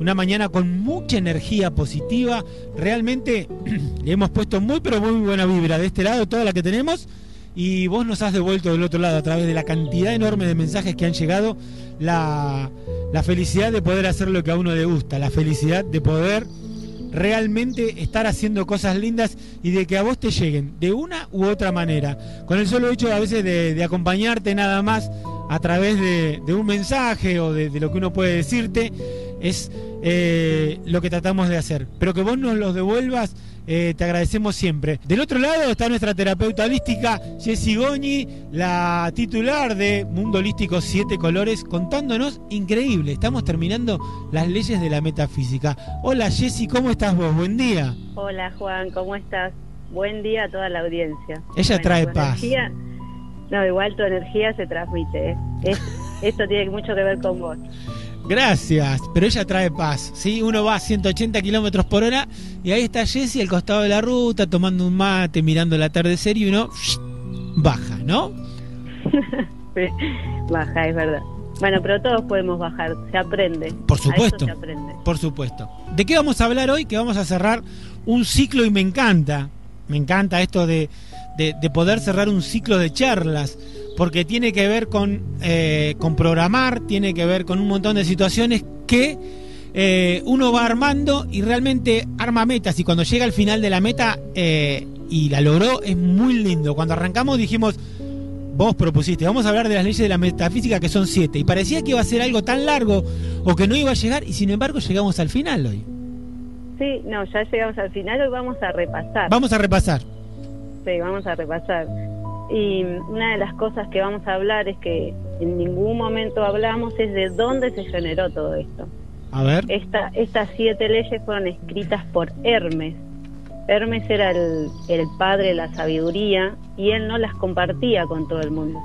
una mañana con mucha energía positiva. Realmente le hemos puesto muy pero muy buena vibra de este lado, toda la que tenemos. Y vos nos has devuelto del otro lado a través de la cantidad enorme de mensajes que han llegado, la, la felicidad de poder hacer lo que a uno le gusta, la felicidad de poder realmente estar haciendo cosas lindas y de que a vos te lleguen de una u otra manera. Con el solo hecho a veces de, acompañarte nada más a través de, un mensaje o de, lo que uno puede decirte, es eh, lo que tratamos de hacer. Pero que vos nos los devuelvas eh, te agradecemos siempre. Del otro lado está nuestra terapeuta holística, Jessy Goñi, la titular de Mundo Holístico Siete Colores, contándonos increíble. Estamos terminando las leyes de la metafísica. Hola Jessy, ¿cómo estás vos? Buen día. Hola Juan, ¿cómo estás? Buen día a toda la audiencia. Ella trae paz. no, igual tu energía se transmite. ¿eh? esto tiene mucho que ver con vos. Gracias, pero ella trae paz, ¿sí? Uno va a 180 kilómetros por hora y ahí está Jessie al costado de la ruta tomando un mate, mirando el atardecer y uno baja, ¿no? baja, es verdad. Bueno, pero todos podemos bajar, se aprende. Por supuesto. Por supuesto. ¿De qué vamos a hablar hoy? Que vamos a cerrar un ciclo y me encanta, me encanta esto de, de poder cerrar un ciclo de charlas porque tiene que ver con, eh, con programar, tiene que ver con un montón de situaciones que eh, uno va armando y realmente arma metas y cuando llega al final de la meta eh, y la logró es muy lindo. Cuando arrancamos dijimos, vos propusiste, vamos a hablar de las leyes de la metafísica que son siete y parecía que iba a ser algo tan largo o que no iba a llegar y sin embargo llegamos al final hoy. Sí, no, ya llegamos al final, hoy vamos a repasar. Vamos a repasar. Sí, vamos a repasar. Y una de las cosas que vamos a hablar es que en ningún momento hablamos es de dónde se generó todo esto. A ver. Esta, estas siete leyes fueron escritas por Hermes. Hermes era el, el padre de la sabiduría y él no las compartía con todo el mundo.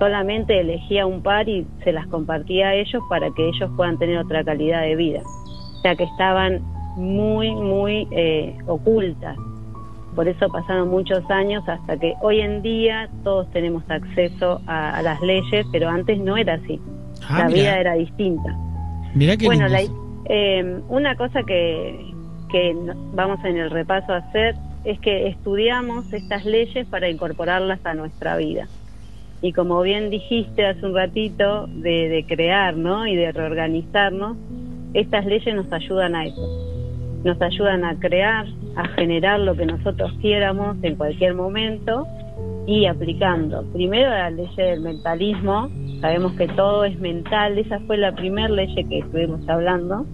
Solamente elegía un par y se las compartía a ellos para que ellos puedan tener otra calidad de vida. O sea que estaban muy, muy eh, ocultas por eso pasaron muchos años hasta que hoy en día todos tenemos acceso a, las leyes, pero antes no era así. Ah, la vida era distinta. Mira qué bueno, eh, una cosa que, que vamos en el repaso a hacer es que estudiamos estas leyes para incorporarlas a nuestra vida. Y como bien dijiste hace un ratito, de, de crear ¿no? y de reorganizarnos, estas leyes nos ayudan a eso. Nos ayudan a crear, a generar lo que nosotros quieramos en cualquier momento y aplicando. Primero la ley del mentalismo, sabemos que todo es mental, esa fue la primera ley que estuvimos hablando.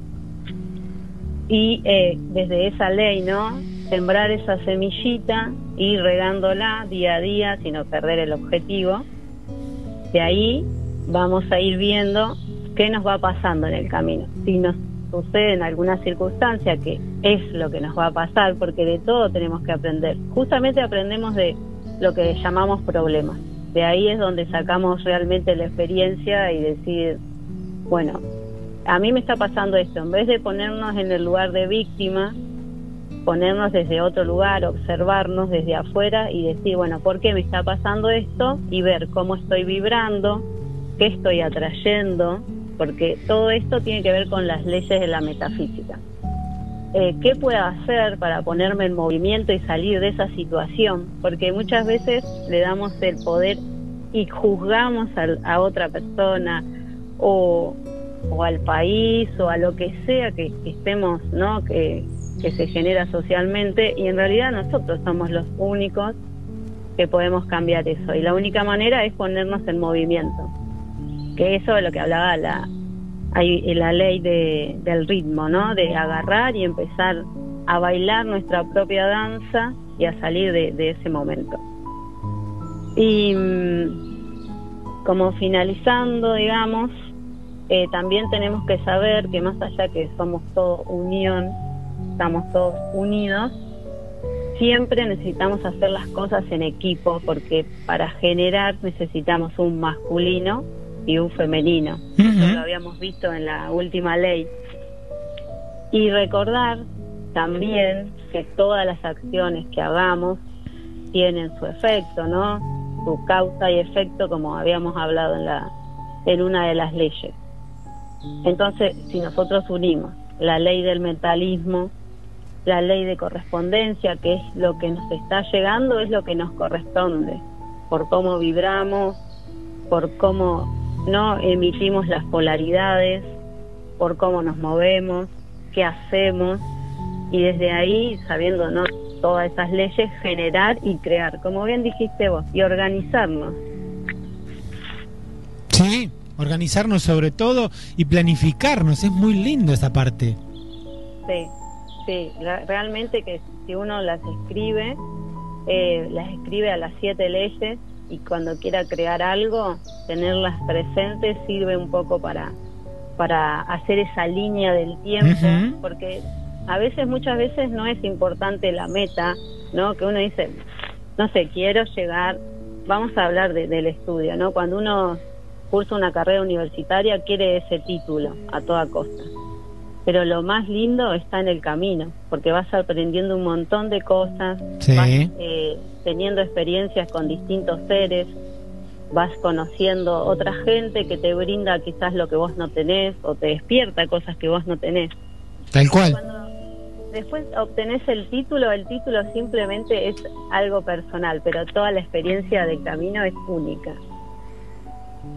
Y eh, desde esa ley, ¿no? Sembrar esa semillita, ir regándola día a día sin perder el objetivo. De ahí vamos a ir viendo qué nos va pasando en el camino. Si nos sucede en alguna circunstancia, que es lo que nos va a pasar, porque de todo tenemos que aprender. Justamente aprendemos de lo que llamamos problemas. De ahí es donde sacamos realmente la experiencia y decir, bueno, a mí me está pasando esto, en vez de ponernos en el lugar de víctima, ponernos desde otro lugar, observarnos desde afuera y decir, bueno, ¿por qué me está pasando esto? Y ver cómo estoy vibrando, qué estoy atrayendo, porque todo esto tiene que ver con las leyes de la metafísica. Eh, ¿Qué puedo hacer para ponerme en movimiento y salir de esa situación? Porque muchas veces le damos el poder y juzgamos a, otra persona o, al país o a lo que sea que, estemos, ¿no? Que se genera socialmente y en realidad nosotros somos los únicos que podemos cambiar eso y la única manera es ponernos en movimiento que eso es lo que hablaba la, la ley de, del ritmo, ¿no? De agarrar y empezar a bailar nuestra propia danza y a salir de, ese momento. Y mm, como finalizando, digamos, eh, también tenemos que saber que más allá que somos todos unión, estamos todos unidos, siempre necesitamos hacer las cosas en equipo porque para generar necesitamos un masculino y un femenino. Eso lo habíamos visto en la última ley. Y recordar también que todas las acciones que hagamos tienen su efecto, ¿no? Su causa y efecto, como habíamos hablado en, la, en una de las leyes. Entonces, si nosotros unimos la ley del metalismo, la ley de correspondencia, que es lo que nos está llegando, es lo que nos corresponde, por cómo vibramos, por cómo no emitimos las polaridades, por cómo nos movemos, qué hacemos, y desde ahí, sabiendo ¿no? todas esas leyes, generar y crear, como bien dijiste vos, y organizarnos. Sí, organizarnos sobre todo y planificarnos, es muy lindo esa parte. Sí, sí, realmente que si uno las escribe, eh, las escribe a las siete leyes y cuando quiera crear algo, tenerlas presentes sirve un poco para, para hacer esa línea del tiempo, porque a veces, muchas veces no es importante la meta, ¿no? Que uno dice, no sé, quiero llegar, vamos a hablar del estudio, ¿no? Cuando uno cursa una carrera universitaria quiere ese título a toda costa. Pero lo más lindo está en el camino, porque vas aprendiendo un montón de cosas, vas eh, teniendo experiencias con distintos seres, vas conociendo otra gente que te brinda quizás lo que vos no tenés o te despierta cosas que vos no tenés. Tal cual después obtenés el título, el título simplemente es algo personal, pero toda la experiencia del camino es única.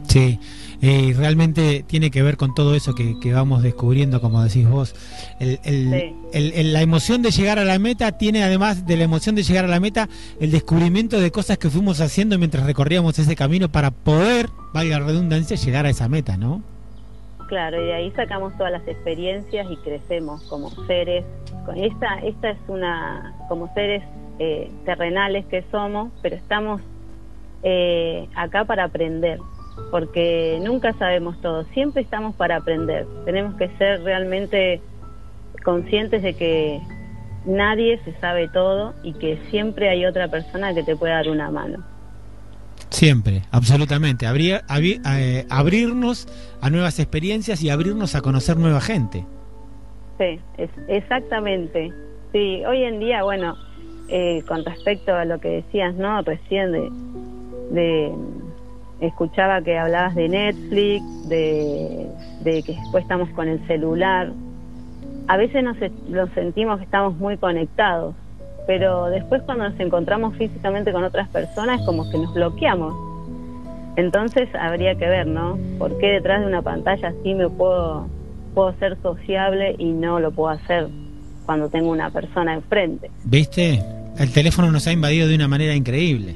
Sí, eh, realmente tiene que ver con todo eso que, vamos descubriendo, como decís vos. la emoción de llegar a la meta tiene, además de la emoción de llegar a la meta, el descubrimiento de cosas que fuimos haciendo mientras recorríamos ese camino para poder, valga la redundancia, llegar a esa meta, ¿no? Claro, y de ahí sacamos todas las experiencias y crecemos como seres. Esta, esta es una, como seres eh, terrenales que somos, pero estamos eh, acá para aprender, porque nunca sabemos todo, siempre estamos para aprender. Tenemos que ser realmente conscientes de que nadie se sabe todo y que siempre hay otra persona que te puede dar una mano. Siempre, absolutamente. Eh, abrirnos a nuevas experiencias y abrirnos a conocer nueva gente. Sí, es, exactamente. Sí, hoy en día, bueno, eh, con respecto a lo que decías, ¿no? Recién de, de escuchaba que hablabas de Netflix, de, que después estamos con el celular. A veces nos, nos sentimos que estamos muy conectados, pero después cuando nos encontramos físicamente con otras personas es como que nos bloqueamos. Entonces habría que ver, ¿no? ¿Por qué detrás de una pantalla sí me puedo, puedo ser sociable y no lo puedo hacer cuando tengo una persona enfrente? ¿Viste? El teléfono nos ha invadido de una manera increíble.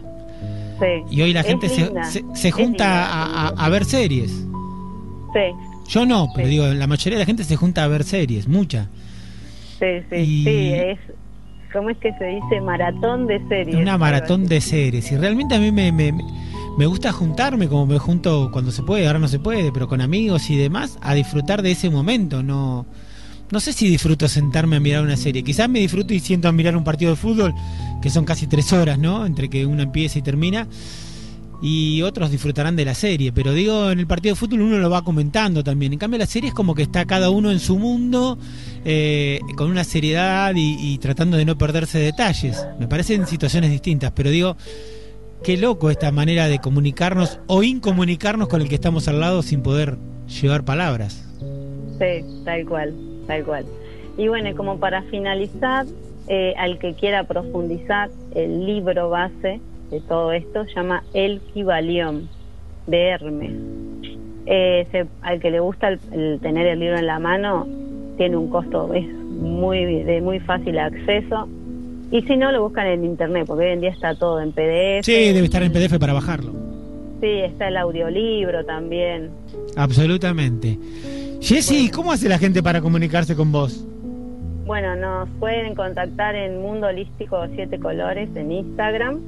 Sí. Y hoy la gente se, se, junta a, ver series. Sí. Yo no, pero digo, la mayoría de la gente se junta a ver series, mucha. Sí, sí, sí, es, ¿cómo es que se dice? Maratón de series. Una maratón de series. Y realmente a mí me, me, me, gusta juntarme, como me junto cuando se puede, ahora no se puede, pero con amigos y demás, a disfrutar de ese momento. No, no sé si disfruto sentarme a mirar una serie. Quizás me disfruto y siento a mirar un partido de fútbol, que son casi tres horas, ¿no? Entre que uno empieza y termina y otros disfrutarán de la serie. Pero digo, en el partido de fútbol uno lo va comentando también. En cambio, la serie es como que está cada uno en su mundo, eh, con una seriedad y, tratando de no perderse detalles. Me parecen situaciones distintas, pero digo, qué loco esta manera de comunicarnos o incomunicarnos con el que estamos al lado sin poder llevar palabras. Sí, tal cual, tal cual. Y bueno, como para finalizar, eh, al que quiera profundizar, el libro base de todo esto se llama El Kibalión de Hermes. Eh, al que le gusta el, tener el libro en la mano, tiene un costo, es muy de muy fácil acceso. Y si no, lo buscan en internet, porque hoy en día está todo en PDF. Sí, debe estar en PDF para bajarlo. Sí, está el audiolibro también. Absolutamente. Jessy, ¿cómo hace la gente para comunicarse con vos? Bueno, nos pueden contactar en Mundo Holístico Siete Colores en Instagram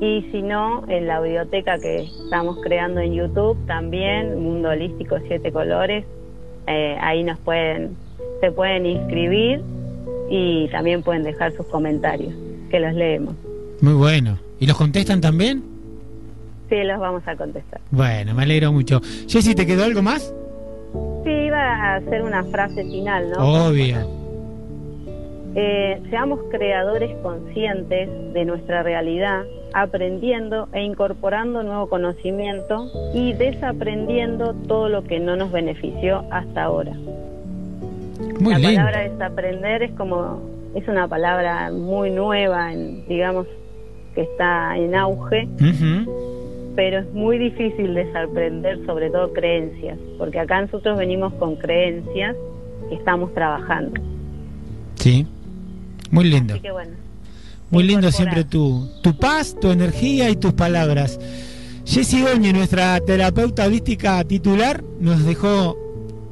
y si no, en la biblioteca que estamos creando en YouTube también, Mundo Holístico Siete Colores, eh, ahí nos pueden, se pueden inscribir y también pueden dejar sus comentarios, que los leemos. Muy bueno. ¿Y los contestan también? Sí, los vamos a contestar. Bueno, me alegro mucho. Jessy, ¿te quedó algo más? Iba a hacer una frase final, ¿no? Obvio. Eh, seamos creadores conscientes de nuestra realidad aprendiendo e incorporando nuevo conocimiento y desaprendiendo todo lo que no nos benefició hasta ahora. la palabra desaprender es como, es una palabra muy nueva, en, digamos, que está en auge, pero es muy difícil desaprender sobre todo creencias, porque acá nosotros venimos con creencias que estamos trabajando. Sí, muy lindo. muy lindo siempre tu, tu paz, tu energía y tus palabras. Jessy Goñi, nuestra terapeuta holística titular, nos dejó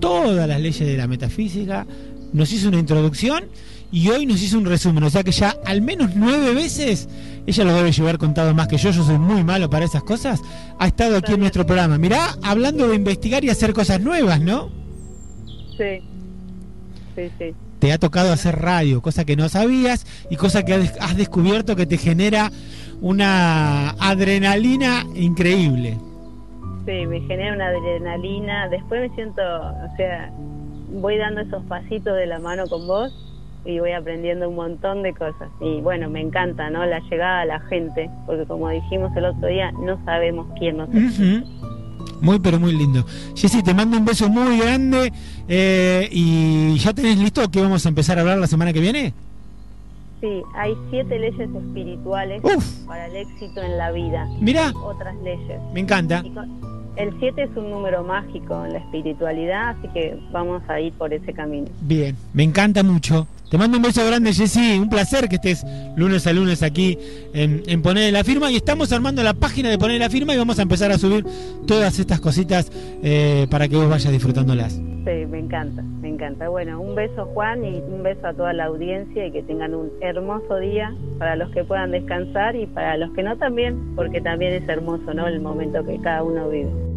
todas las leyes de la metafísica, nos hizo una introducción y hoy nos hizo un resumen. O sea que ya al menos nueve veces, ella lo debe llevar contado más que yo, yo soy muy malo para esas cosas, ha estado aquí en nuestro programa. Mirá, hablando de investigar y hacer cosas nuevas, ¿no? Sí, sí, sí. Te ha tocado hacer radio, cosa que no sabías y cosa que has descubierto que te genera una adrenalina increíble. Sí, me genera una adrenalina. Después me siento, o sea, voy dando esos pasitos de la mano con vos y voy aprendiendo un montón de cosas. Y bueno, me encanta, ¿no? La llegada a la gente, porque como dijimos el otro día, no sabemos quién nos uh Muy, pero muy lindo. Jessy, te mando un beso muy grande eh, y ya tenés listo que vamos a empezar a hablar la semana que viene. Sí, hay siete leyes espirituales para el éxito en la vida. Mira. Otras leyes. Me encanta. El 7 es un número mágico en la espiritualidad, así que vamos a ir por ese camino. Bien, me encanta mucho. Te mando un beso grande, Jessy. Un placer que estés lunes a lunes aquí en, Poner la Firma. Y estamos armando la página de Poner la Firma y vamos a empezar a subir todas estas cositas eh, para que vos vayas disfrutándolas. Sí, me encanta, me encanta. Bueno, un beso Juan y un beso a toda la audiencia y que tengan un hermoso día para los que puedan descansar y para los que no también, porque también es hermoso, ¿no? El momento que cada uno vive.